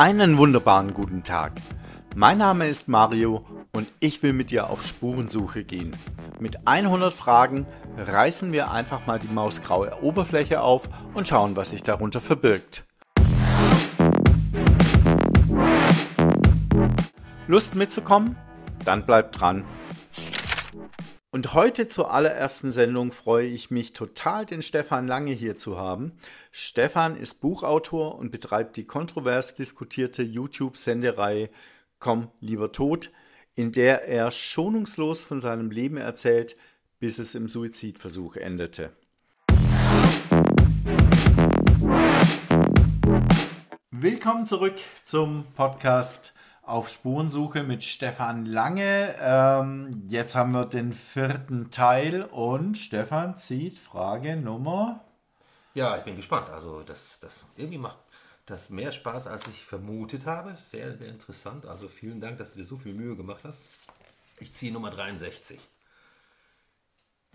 Einen wunderbaren guten Tag. Mein Name ist Mario und ich will mit dir auf Spurensuche gehen. Mit 100 Fragen reißen wir einfach mal die mausgraue Oberfläche auf und schauen, was sich darunter verbirgt. Lust mitzukommen? Dann bleib dran. Und heute zur allerersten Sendung freue ich mich total, den Stefan Lange hier zu haben. Stefan ist Buchautor und betreibt die kontrovers diskutierte YouTube-Sendereihe Komm lieber tot, in der er schonungslos von seinem Leben erzählt, bis es im Suizidversuch endete. Willkommen zurück zum Podcast auf Spurensuche mit Stefan Lange. Ähm, jetzt haben wir den vierten Teil und Stefan zieht Frage Nummer. Ja, ich bin gespannt. Also das, das irgendwie macht das mehr Spaß, als ich vermutet habe. Sehr, sehr interessant. Also vielen Dank, dass du dir so viel Mühe gemacht hast. Ich ziehe Nummer 63.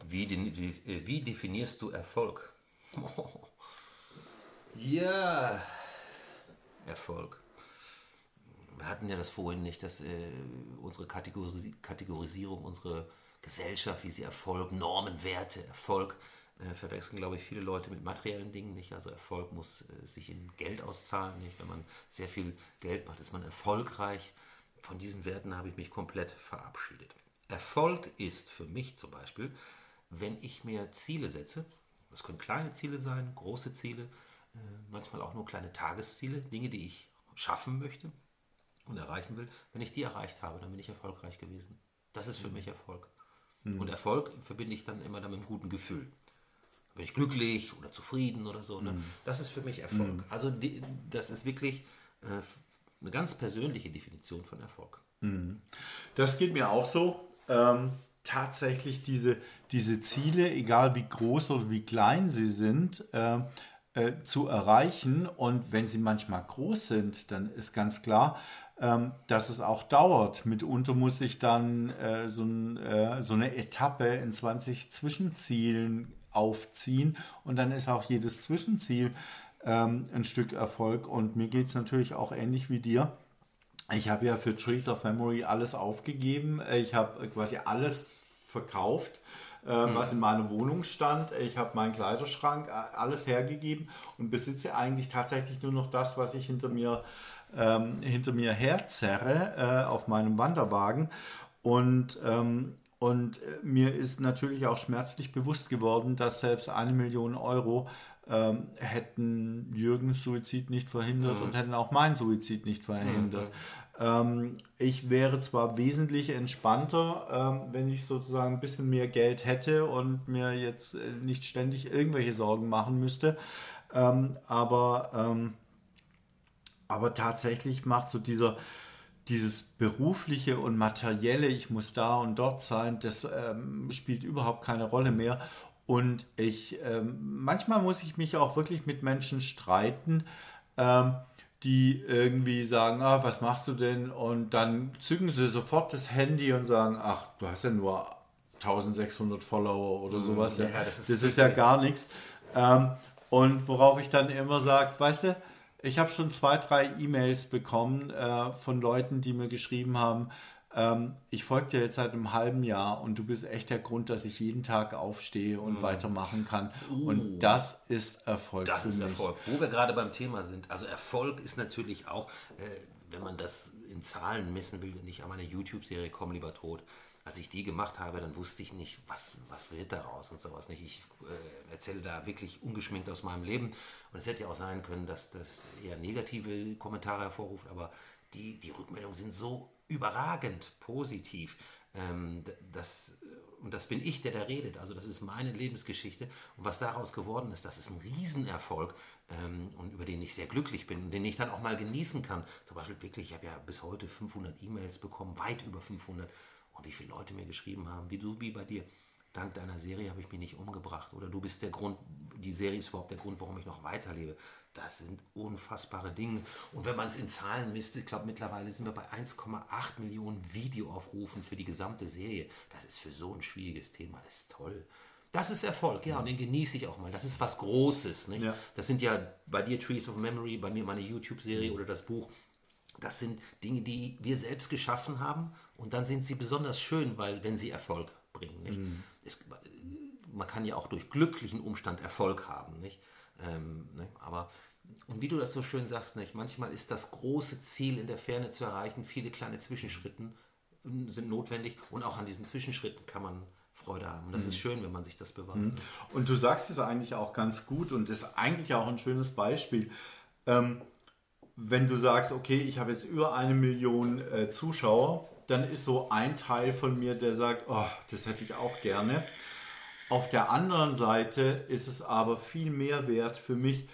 Wie, wie, wie definierst du Erfolg? Ja, Erfolg hatten ja das vorhin nicht, dass äh, unsere Kategorisi Kategorisierung, unsere Gesellschaft, wie sie Erfolg, Normen, Werte, Erfolg äh, verwechseln, glaube ich, viele Leute mit materiellen Dingen nicht. Also Erfolg muss äh, sich in Geld auszahlen, nicht? Wenn man sehr viel Geld macht, ist man erfolgreich. Von diesen Werten habe ich mich komplett verabschiedet. Erfolg ist für mich zum Beispiel, wenn ich mir Ziele setze, das können kleine Ziele sein, große Ziele, äh, manchmal auch nur kleine Tagesziele, Dinge, die ich schaffen möchte, und erreichen will, wenn ich die erreicht habe, dann bin ich erfolgreich gewesen. Das ist für mhm. mich Erfolg. Mhm. Und Erfolg verbinde ich dann immer dann mit einem guten Gefühl. Bin ich glücklich oder zufrieden oder so. Ne? Mhm. Das ist für mich Erfolg. Mhm. Also die, das ist wirklich äh, eine ganz persönliche Definition von Erfolg. Mhm. Das geht mir auch so. Ähm, tatsächlich diese, diese Ziele, egal wie groß oder wie klein sie sind, äh, äh, zu erreichen. Und wenn sie manchmal groß sind, dann ist ganz klar, ähm, dass es auch dauert. Mitunter muss ich dann äh, so, ein, äh, so, eine Etappe in 20 Zwischenzielen aufziehen und dann ist auch jedes Zwischenziel ähm, ein Stück Erfolg. Und mir geht es natürlich auch ähnlich wie dir. Ich habe ja für Trees of Memory alles aufgegeben. Ich habe quasi alles verkauft, äh, mhm. was in meiner Wohnung stand. Ich habe meinen Kleiderschrank, äh, alles hergegeben und besitze eigentlich tatsächlich nur noch das, was ich hinter mir ähm, hinter mir herzerre äh, auf meinem Wanderwagen. Und, ähm, und mir ist natürlich auch schmerzlich bewusst geworden, dass selbst eine Million Euro ähm, hätten Jürgens Suizid nicht verhindert mhm. und hätten auch meinen Suizid nicht verhindert. Mhm. Ähm, ich wäre zwar wesentlich entspannter, ähm, wenn ich sozusagen ein bisschen mehr Geld hätte und mir jetzt äh, nicht ständig irgendwelche Sorgen machen müsste, ähm, aber ähm, aber tatsächlich macht so dieser, dieses berufliche und materielle, ich muss da und dort sein, das ähm, spielt überhaupt keine Rolle mehr. Und ich, ähm, manchmal muss ich mich auch wirklich mit Menschen streiten, ähm, die irgendwie sagen, ah, was machst du denn? Und dann zücken sie sofort das Handy und sagen, ach, du hast ja nur 1600 Follower oder mhm. sowas. Ja, das ist, das ist ja gar nichts. Ähm, und worauf ich dann immer sage, weißt du, ich habe schon zwei, drei E-Mails bekommen äh, von Leuten, die mir geschrieben haben, ähm, ich folge dir jetzt seit einem halben Jahr und du bist echt der Grund, dass ich jeden Tag aufstehe und mm. weitermachen kann. Uh, und das ist Erfolg. Das ist. Erfolg. Wo wir gerade beim Thema sind. Also Erfolg ist natürlich auch, äh, wenn man das in Zahlen messen will, nicht an meine YouTube-Serie Komm lieber tot als ich die gemacht habe, dann wusste ich nicht, was, was wird daraus und sowas nicht. Ich äh, erzähle da wirklich ungeschminkt aus meinem Leben. Und es hätte ja auch sein können, dass das eher negative Kommentare hervorruft, aber die, die Rückmeldungen sind so überragend positiv. Ähm, das, und das bin ich, der da redet. Also das ist meine Lebensgeschichte. Und was daraus geworden ist, das ist ein Riesenerfolg ähm, und über den ich sehr glücklich bin und den ich dann auch mal genießen kann. Zum Beispiel wirklich, ich habe ja bis heute 500 E-Mails bekommen, weit über 500 und wie viele Leute mir geschrieben haben, wie du, wie bei dir. Dank deiner Serie habe ich mich nicht umgebracht. Oder du bist der Grund, die Serie ist überhaupt der Grund, warum ich noch weiterlebe. Das sind unfassbare Dinge. Und wenn man es in Zahlen misst, ich glaube mittlerweile sind wir bei 1,8 Millionen Videoaufrufen für die gesamte Serie. Das ist für so ein schwieriges Thema, das ist toll. Das ist Erfolg, ja, und den genieße ich auch mal. Das ist was Großes. Nicht? Ja. Das sind ja bei dir Trees of Memory, bei mir meine YouTube-Serie oder das Buch das sind Dinge, die wir selbst geschaffen haben und dann sind sie besonders schön, weil wenn sie Erfolg bringen. Mhm. Es, man kann ja auch durch glücklichen Umstand Erfolg haben, nicht? Ähm, ne? Aber und wie du das so schön sagst, nicht? manchmal ist das große Ziel in der Ferne zu erreichen, viele kleine Zwischenschritten hm, sind notwendig und auch an diesen Zwischenschritten kann man Freude haben. Das mhm. ist schön, wenn man sich das bewahrt. Mhm. Und du sagst es eigentlich auch ganz gut und ist eigentlich auch ein schönes Beispiel. Ähm, wenn du sagst, okay, ich habe jetzt über eine Million äh, Zuschauer, dann ist so ein Teil von mir, der sagt, oh, das hätte ich auch gerne. Auf der anderen Seite ist es aber viel mehr wert für mich,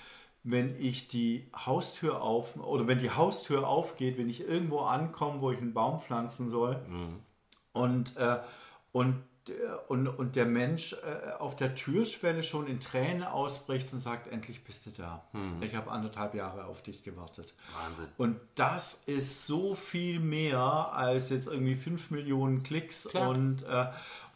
wenn ich die Haustür auf oder wenn die Haustür aufgeht, wenn ich irgendwo ankomme, wo ich einen Baum pflanzen soll mhm. und, äh, und und, und der Mensch äh, auf der Türschwelle schon in Tränen ausbricht und sagt, endlich bist du da. Hm. Ich habe anderthalb Jahre auf dich gewartet. Wahnsinn. Und das ist so viel mehr als jetzt irgendwie 5 Millionen Klicks Klar. und äh,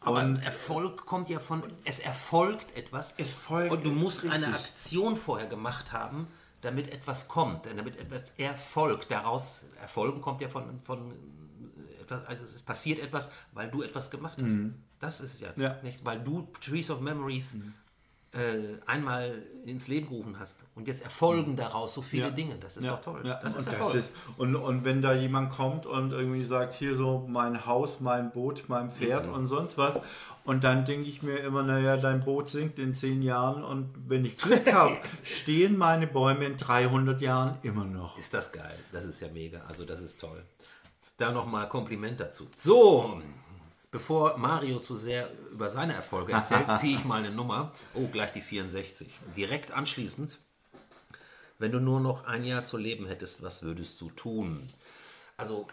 aber und Erfolg kommt ja von, es erfolgt etwas. Es folgt. Und du musst richtig. eine Aktion vorher gemacht haben, damit etwas kommt, damit etwas erfolgt. Daraus, Erfolgen kommt ja von, von etwas, also es passiert etwas, weil du etwas gemacht hast. Mhm. Das ist ja, ja, nicht, weil du Trees of Memories mhm. äh, einmal ins Leben gerufen hast und jetzt erfolgen mhm. daraus so viele ja. Dinge. Das ist ja. doch toll. Das ist und, das ist, und, und wenn da jemand kommt und irgendwie sagt, hier so mein Haus, mein Boot, mein Pferd mhm. und sonst was und dann denke ich mir immer, naja, dein Boot sinkt in zehn Jahren und wenn ich Glück habe, stehen meine Bäume in 300 Jahren immer noch. Ist das geil. Das ist ja mega. Also das ist toll. Da nochmal Kompliment dazu. So, Bevor Mario zu sehr über seine Erfolge erzählt, ziehe ich mal eine Nummer. Oh, gleich die 64. Direkt anschließend, wenn du nur noch ein Jahr zu leben hättest, was würdest du tun? Also,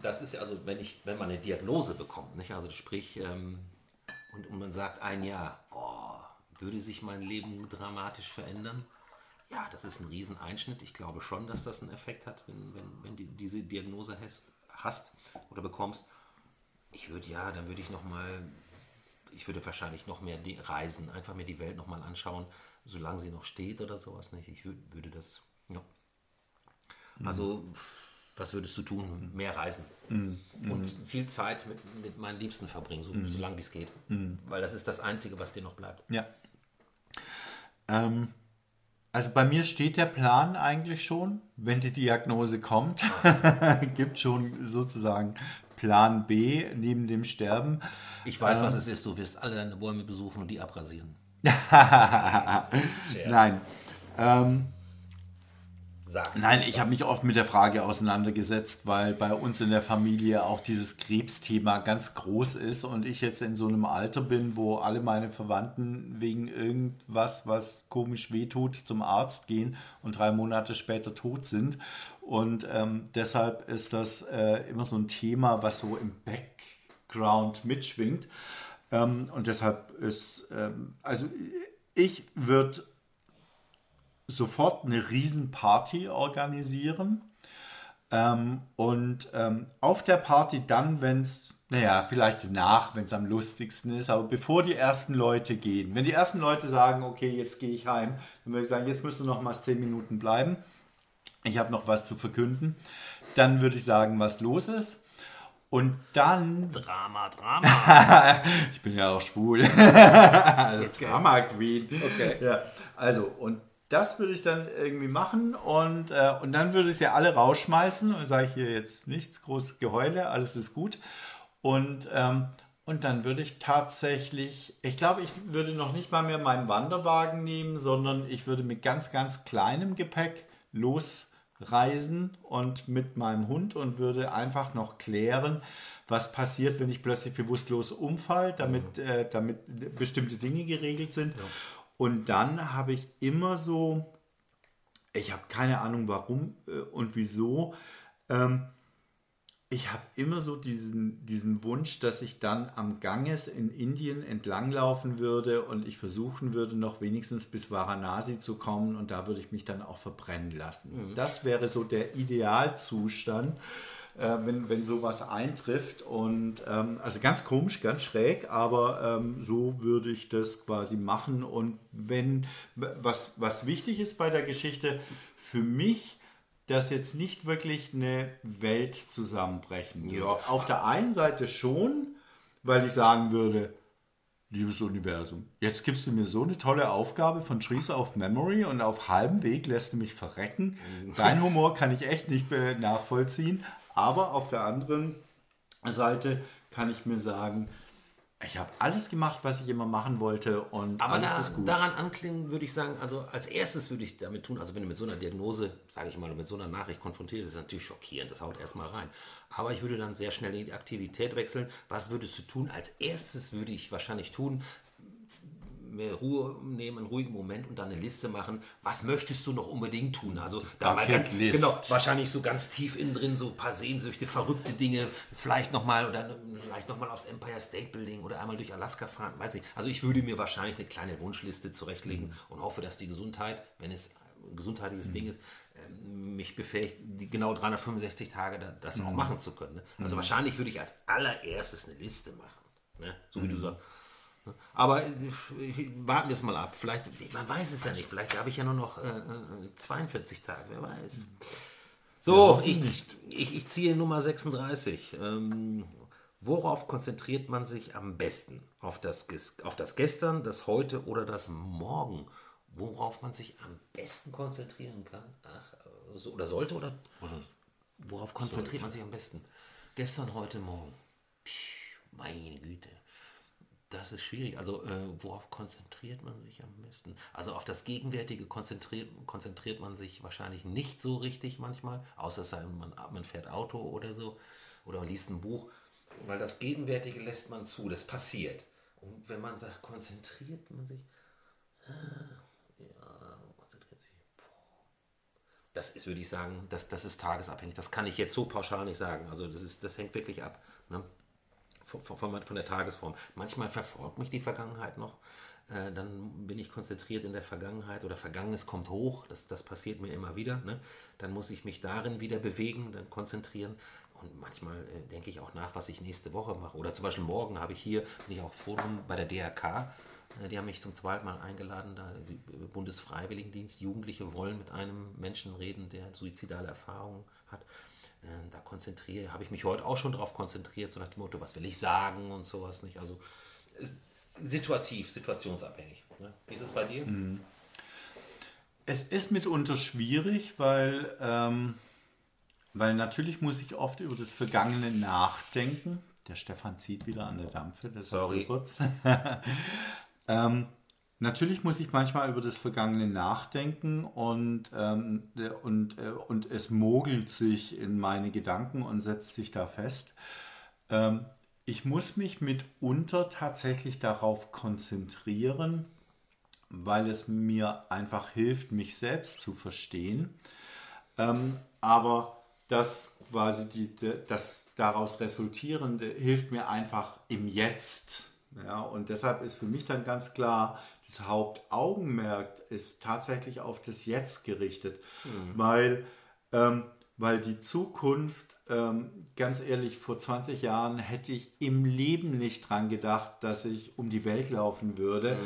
das ist ja, also, wenn, ich, wenn man eine Diagnose bekommt, nicht? also sprich, ähm, und, und man sagt ein Jahr, oh, würde sich mein Leben dramatisch verändern? Ja, das ist ein Rieseneinschnitt. Ich glaube schon, dass das einen Effekt hat, wenn, wenn, wenn du diese Diagnose hast, hast oder bekommst. Ich würde ja, dann würde ich noch mal, ich würde wahrscheinlich noch mehr reisen, einfach mir die Welt noch mal anschauen, solange sie noch steht oder sowas nicht. Ich würd, würde das, ja. Mhm. Also, was würdest du tun? Mehr reisen mhm. und viel Zeit mit, mit meinen Liebsten verbringen, so, mhm. solange wie es geht. Mhm. Weil das ist das Einzige, was dir noch bleibt. Ja. Ähm, also bei mir steht der Plan eigentlich schon, wenn die Diagnose kommt, gibt schon sozusagen Plan B neben dem Sterben. Ich weiß, ähm, was es ist. Du wirst alle deine Bäume besuchen und die abrasieren. Nein. Ähm, Nein, ich habe mich oft mit der Frage auseinandergesetzt, weil bei uns in der Familie auch dieses Krebsthema ganz groß ist und ich jetzt in so einem Alter bin, wo alle meine Verwandten wegen irgendwas, was komisch wehtut, zum Arzt gehen und drei Monate später tot sind. Und ähm, deshalb ist das äh, immer so ein Thema, was so im Background mitschwingt. Ähm, und deshalb ist, ähm, also ich würde sofort eine Riesenparty organisieren. Ähm, und ähm, auf der Party dann, wenn es, naja, vielleicht nach, wenn es am lustigsten ist, aber bevor die ersten Leute gehen, wenn die ersten Leute sagen, okay, jetzt gehe ich heim, dann würde ich sagen, jetzt müsst du noch mal zehn Minuten bleiben ich habe noch was zu verkünden. Dann würde ich sagen, was los ist. Und dann. Drama, Drama. ich bin ja auch schwul. also okay. Drama Queen. Okay. Ja, also, und das würde ich dann irgendwie machen und, äh, und dann würde ich sie alle rausschmeißen und sage ich hier jetzt nichts, groß Geheule, alles ist gut. Und, ähm, und dann würde ich tatsächlich, ich glaube, ich würde noch nicht mal mehr meinen Wanderwagen nehmen, sondern ich würde mit ganz, ganz kleinem Gepäck los reisen und mit meinem Hund und würde einfach noch klären, was passiert, wenn ich plötzlich bewusstlos umfall, damit, ja. äh, damit bestimmte Dinge geregelt sind. Ja. Und dann habe ich immer so, ich habe keine Ahnung warum äh, und wieso, ähm, ich habe immer so diesen, diesen Wunsch, dass ich dann am Ganges in Indien entlanglaufen würde und ich versuchen würde, noch wenigstens bis Varanasi zu kommen und da würde ich mich dann auch verbrennen lassen. Mhm. Das wäre so der Idealzustand, äh, wenn, wenn sowas eintrifft. Und ähm, also ganz komisch, ganz schräg, aber ähm, so würde ich das quasi machen. Und wenn, was, was wichtig ist bei der Geschichte, für mich, dass jetzt nicht wirklich eine Welt zusammenbrechen würde. Ja. Auf der einen Seite schon, weil ich sagen würde, liebes Universum, jetzt gibst du mir so eine tolle Aufgabe von Trees of Memory und auf halbem Weg lässt du mich verrecken. Dein Humor kann ich echt nicht mehr nachvollziehen. Aber auf der anderen Seite kann ich mir sagen, ich habe alles gemacht, was ich immer machen wollte und Aber alles da, ist gut. daran anklingen würde ich sagen, also als erstes würde ich damit tun, also wenn du mit so einer Diagnose, sage ich mal, mit so einer Nachricht konfrontiert bist, ist natürlich schockierend, das haut erstmal rein. Aber ich würde dann sehr schnell in die Aktivität wechseln. Was würdest du tun? Als erstes würde ich wahrscheinlich tun, mehr Ruhe nehmen, einen ruhigen Moment und dann eine Liste machen. Was möchtest du noch unbedingt tun? Also da mal ganz, genau, wahrscheinlich so ganz tief innen drin so ein paar Sehnsüchte, verrückte Dinge, vielleicht noch mal oder vielleicht noch mal aufs Empire State Building oder einmal durch Alaska fahren, weiß ich. Also ich würde mir wahrscheinlich eine kleine Wunschliste zurechtlegen und hoffe, dass die Gesundheit, wenn es ein gesundheitliches Ding ist, ähm, mich befähigt, die genau 365 Tage da- das auch machen zu können. Ne? Also wahrscheinlich würde ich als allererstes eine Liste machen, ne? so wie du sagst. Aber äh, warten wir es mal ab. Vielleicht, man weiß es ja nicht. Vielleicht habe ich ja nur noch äh, äh, 42 Tage, wer weiß. So, hoffen ich, ich, ich ziehe Nummer 36. Ähm, worauf konzentriert man sich am besten? Auf das, auf das Gestern, das Heute oder das Morgen? Worauf man sich am besten konzentrieren kann? Ach, äh, so, oder sollte oder, oder worauf konzentriert man sich am besten? Gestern, heute, morgen. Pff, meine Güte. Das ist schwierig. Also, äh, worauf konzentriert man sich am besten? Also, auf das Gegenwärtige konzentriert, konzentriert man sich wahrscheinlich nicht so richtig manchmal, außer sei, man, man fährt Auto oder so oder liest ein Buch, weil das Gegenwärtige lässt man zu, das passiert. Und wenn man sagt, konzentriert man sich, äh, ja, konzentriert sich, das ist, würde ich sagen, das, das ist tagesabhängig. Das kann ich jetzt so pauschal nicht sagen. Also das, ist, das hängt wirklich ab ne? Von, von, von der Tagesform. Manchmal verfolgt mich die Vergangenheit noch. Äh, dann bin ich konzentriert in der Vergangenheit oder Vergangenes kommt hoch. Das, das passiert mir immer wieder. Ne? Dann muss ich mich darin wieder bewegen, dann konzentrieren. Und manchmal äh, denke ich auch nach, was ich nächste Woche mache. Oder zum Beispiel morgen habe ich hier, bin ich auch froh bei der DRK. Äh, Die haben mich zum zweiten Mal eingeladen, da die Bundesfreiwilligendienst. Jugendliche wollen mit einem Menschen reden, der suizidale Erfahrungen hat. Äh, Da konzentriere, habe ich mich heute auch schon darauf konzentriert, so nach dem Motto, was will ich sagen und sowas nicht. Also ist situativ, situationsabhängig. Ne? Wie ist es bei dir? Es ist mitunter schwierig, weil, ähm, weil natürlich muss ich oft über das Vergangene nachdenken. Der Stefan zieht wieder an der Dampfe, das Sorry. kurz. ähm, natürlich muss ich manchmal über das Vergangene nachdenken und, ähm, und, äh, und es mogelt sich in meine Gedanken und setzt sich da fest. Ähm, ich muss mich mitunter tatsächlich darauf konzentrieren, weil es mir einfach hilft, mich selbst zu verstehen. Ähm, aber das quasi die, das daraus resultierende hilft mir einfach im Jetzt. Ja, und deshalb ist für mich dann ganz klar, das Hauptaugenmerk ist tatsächlich auf das Jetzt gerichtet, weil, ähm, weil die Zukunft, ähm, ganz ehrlich, vor 20 Jahren hätte ich im Leben nicht dran gedacht, dass ich um die Welt laufen würde.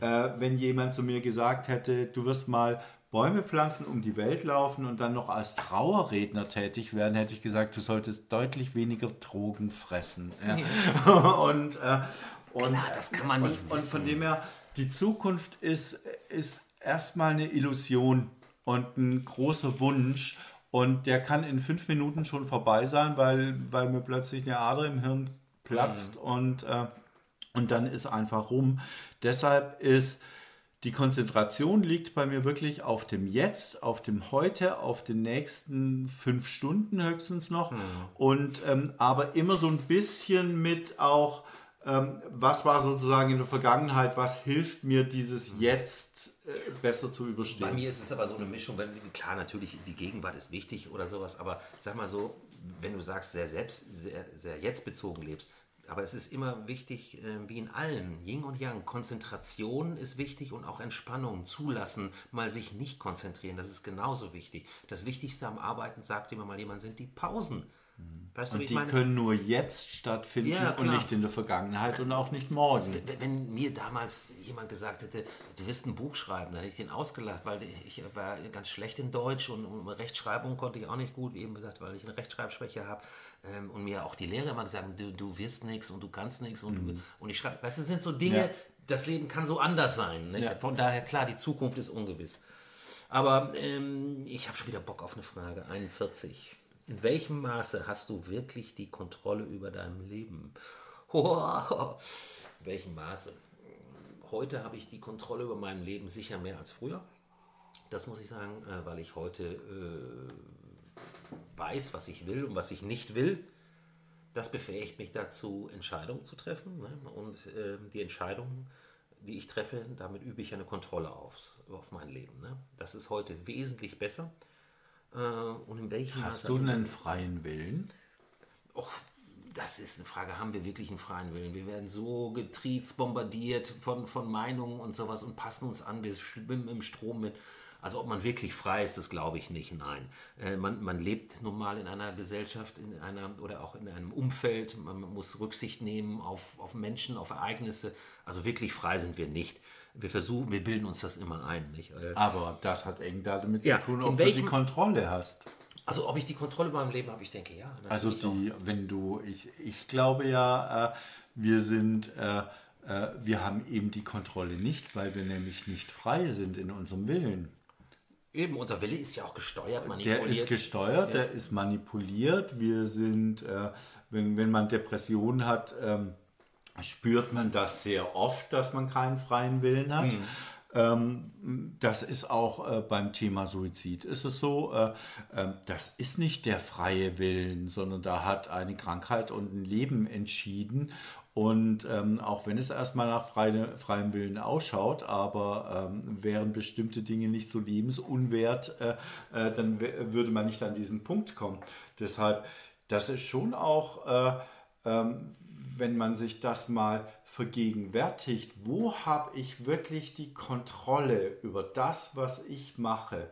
Äh, wenn jemand zu mir gesagt hätte, du wirst mal Bäume pflanzen, um die Welt laufen und dann noch als Trauerredner tätig werden, hätte ich gesagt, du solltest deutlich weniger Drogen fressen. Ja. und, äh, und, Klar, das kann man nicht und, und von wissen. dem her, die Zukunft ist, ist erstmal eine Illusion und ein großer Wunsch. Und der kann in fünf Minuten schon vorbei sein, weil, weil mir plötzlich eine Ader im Hirn platzt und, äh, und dann ist einfach rum. Deshalb ist die Konzentration liegt bei mir wirklich auf dem Jetzt, auf dem Heute, auf den nächsten fünf Stunden höchstens noch. Und ähm, aber immer so ein bisschen mit auch, was war sozusagen in der Vergangenheit, was hilft mir dieses Jetzt äh, besser zu Bei überstehen. mir ist es aber so eine Mischung, wenn, klar, natürlich, die Gegenwart ist wichtig oder sowas, aber sag mal so, wenn du sagst, sehr selbst, sehr, sehr jetztbezogen lebst, aber es ist immer wichtig, äh, wie in allen, Yin und Yang, Konzentration ist wichtig und auch Entspannung, zulassen, mal sich nicht konzentrieren, das ist genauso wichtig. Das Wichtigste am Arbeiten, sagt immer mal jemand, sind die Pausen. Weißt du, und die meine? können nur jetzt stattfinden ja, und nicht in der Vergangenheit und auch nicht morgen. Wenn, wenn, mir damals jemand gesagt hätte, du wirst ein Buch schreiben, dann hätte ich den ausgelacht, weil ich war ganz schlecht in Deutsch und, und Rechtschreibung konnte ich auch nicht gut, wie eben gesagt, weil ich eine Rechtschreibschwäche habe. Ähm, und mir auch die Lehrer immer gesagt haben, du, du wirst nichts und du kannst nichts und, mhm. und ich schreibe. Weißt du, das sind so Dinge, ja. das Leben kann so anders sein. Ja. Von daher, klar, die Zukunft ist ungewiss. Aber ähm, ich habe schon wieder Bock auf eine Frage. 41. In welchem Maße hast du wirklich die Kontrolle über dein Leben? Oh, in welchem Maße? Heute habe ich die Kontrolle über mein Leben sicher mehr als früher. Das muss ich sagen, äh, weil ich heute äh, weiß, was ich will und was ich nicht will. Das befähigt mich dazu, Entscheidungen zu treffen. Ne? Und äh, die Entscheidungen, die ich treffe, damit übe ich eine Kontrolle auf, auf mein Leben. Ne? Das ist heute wesentlich besser und in welchem Hast du einen freien Willen? Och, das ist eine Frage, haben wir wirklich einen freien Willen? Wir werden so getriezt, bombardiert von, von Meinungen und sowas und passen uns an, wir schwimmen im Strom mit. Also ob man wirklich frei ist, das glaube ich nicht, nein. Äh, man, man lebt nun mal in einer Gesellschaft in einer, oder auch in einem Umfeld, man muss Rücksicht nehmen auf, auf Menschen, auf Ereignisse. Also wirklich frei sind wir nicht wir versuchen, wir bilden uns das immer ein. Nicht? Äh, Aber das hat eng damit ja, zu tun, ob welchem, du die Kontrolle hast. Also ob ich die Kontrolle über mein Leben habe, ich denke ja. Also die, wenn du, ich, ich glaube ja, äh, wir sind, äh, wir haben eben die Kontrolle nicht, weil wir nämlich nicht frei sind in unserem Willen. Eben, unser Wille ist ja auch gesteuert, manipuliert. Der ist gesteuert, ja. der ist manipuliert. Wir sind, wenn, wenn man Depressionen hat, ähm, spürt man das sehr oft, dass man keinen freien Willen hat. Mhm. Ähm, das ist auch äh, beim Thema Suizid. Ist es so, äh, äh, das ist nicht der freie Willen, sondern da hat eine Krankheit und ein Leben entschieden. Und ähm, auch wenn es erstmal nach freie, freiem Willen ausschaut, aber ähm, wären bestimmte Dinge nicht so lebensunwert, äh, dann würde man nicht an diesen Punkt kommen. Deshalb, das ist schon auch ähm, wenn man sich das mal vergegenwärtigt, wo habe ich wirklich die Kontrolle über das, was ich mache?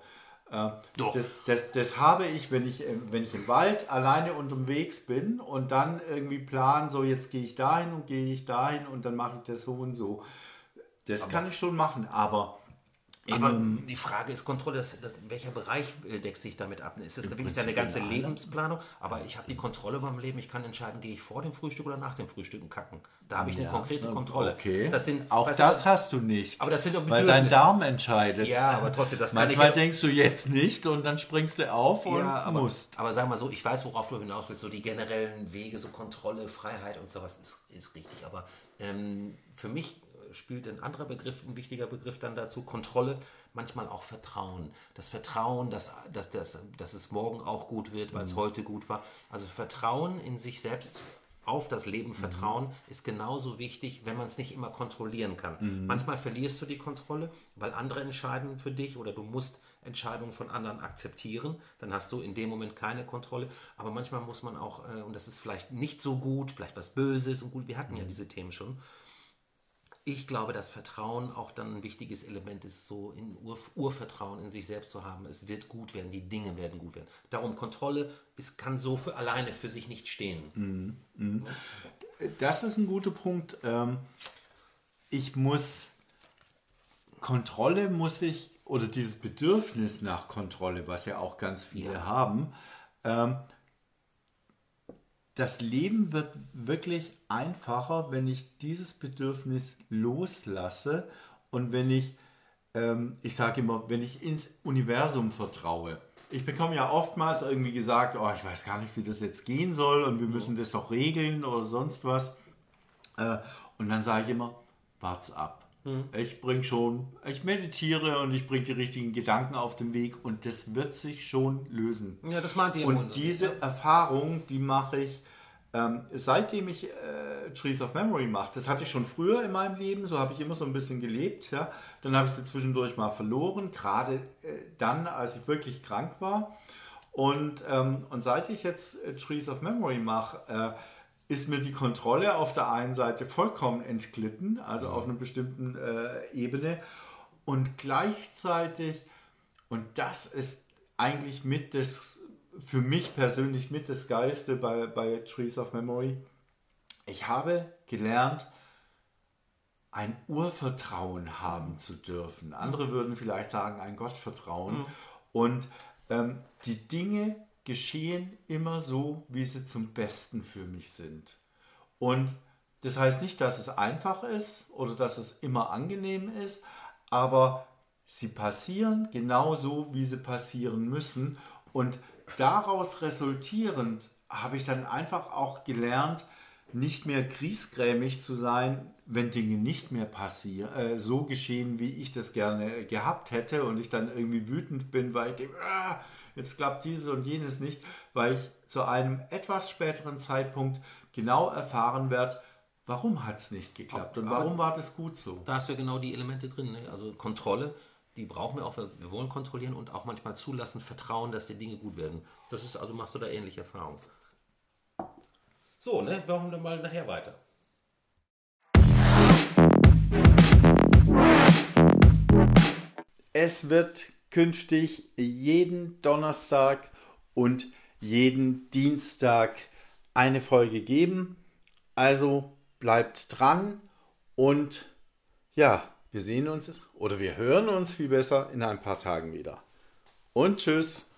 Äh, das, das, das, habe ich, wenn ich, wenn ich im Wald alleine unterwegs bin und dann irgendwie plan, so jetzt gehe ich dahin und gehe ich dahin und dann mache ich das so und so. Das aber kann ich schon machen, aber aber die Frage ist Kontrolle, das, das, welcher Bereich äh, deckt sich damit ab? Ist das wirklich deine ganze Lebensplanung? Aber ich habe die Kontrolle über mein Leben. Ich kann entscheiden, gehe ich vor dem Frühstück oder nach dem Frühstück kacken. Da habe ich eine konkrete Kontrolle. Okay. Das sind, auch das du, hast du nicht. Aber das sind weil dein Darm entscheidet. Ja, aber trotzdem, das kann Manchmal ich denkst du jetzt nicht und dann springst du auf ja, und aber, musst. Aber sag mal so, ich weiß, worauf du hinaus willst. So die generellen Wege, so Kontrolle, Freiheit und sowas ist, ist richtig. Aber ähm, für mich spielt ein anderer Begriff, ein wichtiger Begriff dann dazu, Kontrolle manchmal auch Vertrauen. Das Vertrauen, dass, dass, dass, dass es morgen auch gut wird, weil es mhm. heute gut war. Also Vertrauen in sich selbst auf das Leben mhm. vertrauen mhm. ist genauso wichtig, wenn man es nicht immer kontrollieren kann. Mhm. Manchmal verlierst du die Kontrolle, weil andere entscheiden für dich oder du musst Entscheidungen von anderen akzeptieren. Dann hast du in dem Moment keine Kontrolle. Aber manchmal muss man auch, äh, und das ist vielleicht nicht so gut, vielleicht was Böses und gut, wir hatten ja mhm. diese Themen schon ich glaube, dass Vertrauen auch dann ein wichtiges Element ist, so in Ur Urvertrauen in sich selbst zu haben. Es wird gut werden, die Dinge werden gut werden. Darum Kontrolle ist, kann so für alleine für sich nicht stehen. Mhm. Mhm. Das ist ein guter Punkt. Ähm, ich muss Kontrolle muss ich oder dieses Bedürfnis nach Kontrolle, was ja auch ganz viele ja. haben, ähm, das Leben wird wirklich einfacher, wenn ich dieses Bedürfnis loslasse und wenn ich, ähm, ich sage immer, wenn ich ins Universum vertraue. Ich bekomme ja oftmals irgendwie gesagt, oh, ich weiß gar nicht, wie das jetzt gehen soll und wir müssen das doch regeln oder sonst was. Äh, und dann sage ich immer, wart's ab. Mhm. Ich bringe schon, ich meditiere und ich bringe die richtigen Gedanken auf den Weg und das wird sich schon lösen. Ja, das meint ihr. Und diese ja. Erfahrung, die mache ich ähm, seitdem ich äh, Trees of Memory mache, das hatte ich schon früher in meinem Leben, so habe ich immer so ein bisschen gelebt. Ja? Dann habe ich sie zwischendurch mal verloren, gerade äh, dann, als ich wirklich krank war. Und, ähm, und seit ich jetzt äh, Trees of Memory mache, äh, ist mir die Kontrolle auf der einen Seite vollkommen entglitten, also auf einer bestimmten äh, Ebene. Und gleichzeitig, und das ist eigentlich mit das für mich persönlich mit das Geilste bei, bei Trees of Memory. Ich habe gelernt, ein Urvertrauen haben zu dürfen. Andere würden vielleicht sagen, ein Gottvertrauen. Mhm. Und ähm, die Dinge geschehen immer so, wie sie zum Besten für mich sind. Und das heißt nicht, dass es einfach ist oder dass es immer angenehm ist, aber sie passieren genauso, wie sie passieren müssen. Und daraus resultierend habe ich dann einfach auch gelernt, nicht mehr kriesgrämig zu sein, wenn Dinge nicht mehr passieren, äh, so geschehen, wie ich das gerne gehabt hätte und ich dann irgendwie wütend bin, weil ich denke, ah, jetzt klappt dieses und jenes nicht, weil ich zu einem etwas späteren Zeitpunkt genau erfahren werde, warum hat es nicht geklappt und warum war das gut so. Da hast du ja genau die Elemente drin, ne? also Kontrolle, die brauchen wir auch, wir wollen kontrollieren und auch manchmal zulassen, vertrauen, dass die Dinge gut werden. Das ist, also machst du da ähnliche Erfahrungen. So, ne, wir machen mal nachher weiter. Es wird künftig jeden Donnerstag und jeden Dienstag eine Folge geben. Also bleibt dran und ja, wir sehen uns oder wir hören uns viel besser in ein paar Tagen wieder. Und tschüss.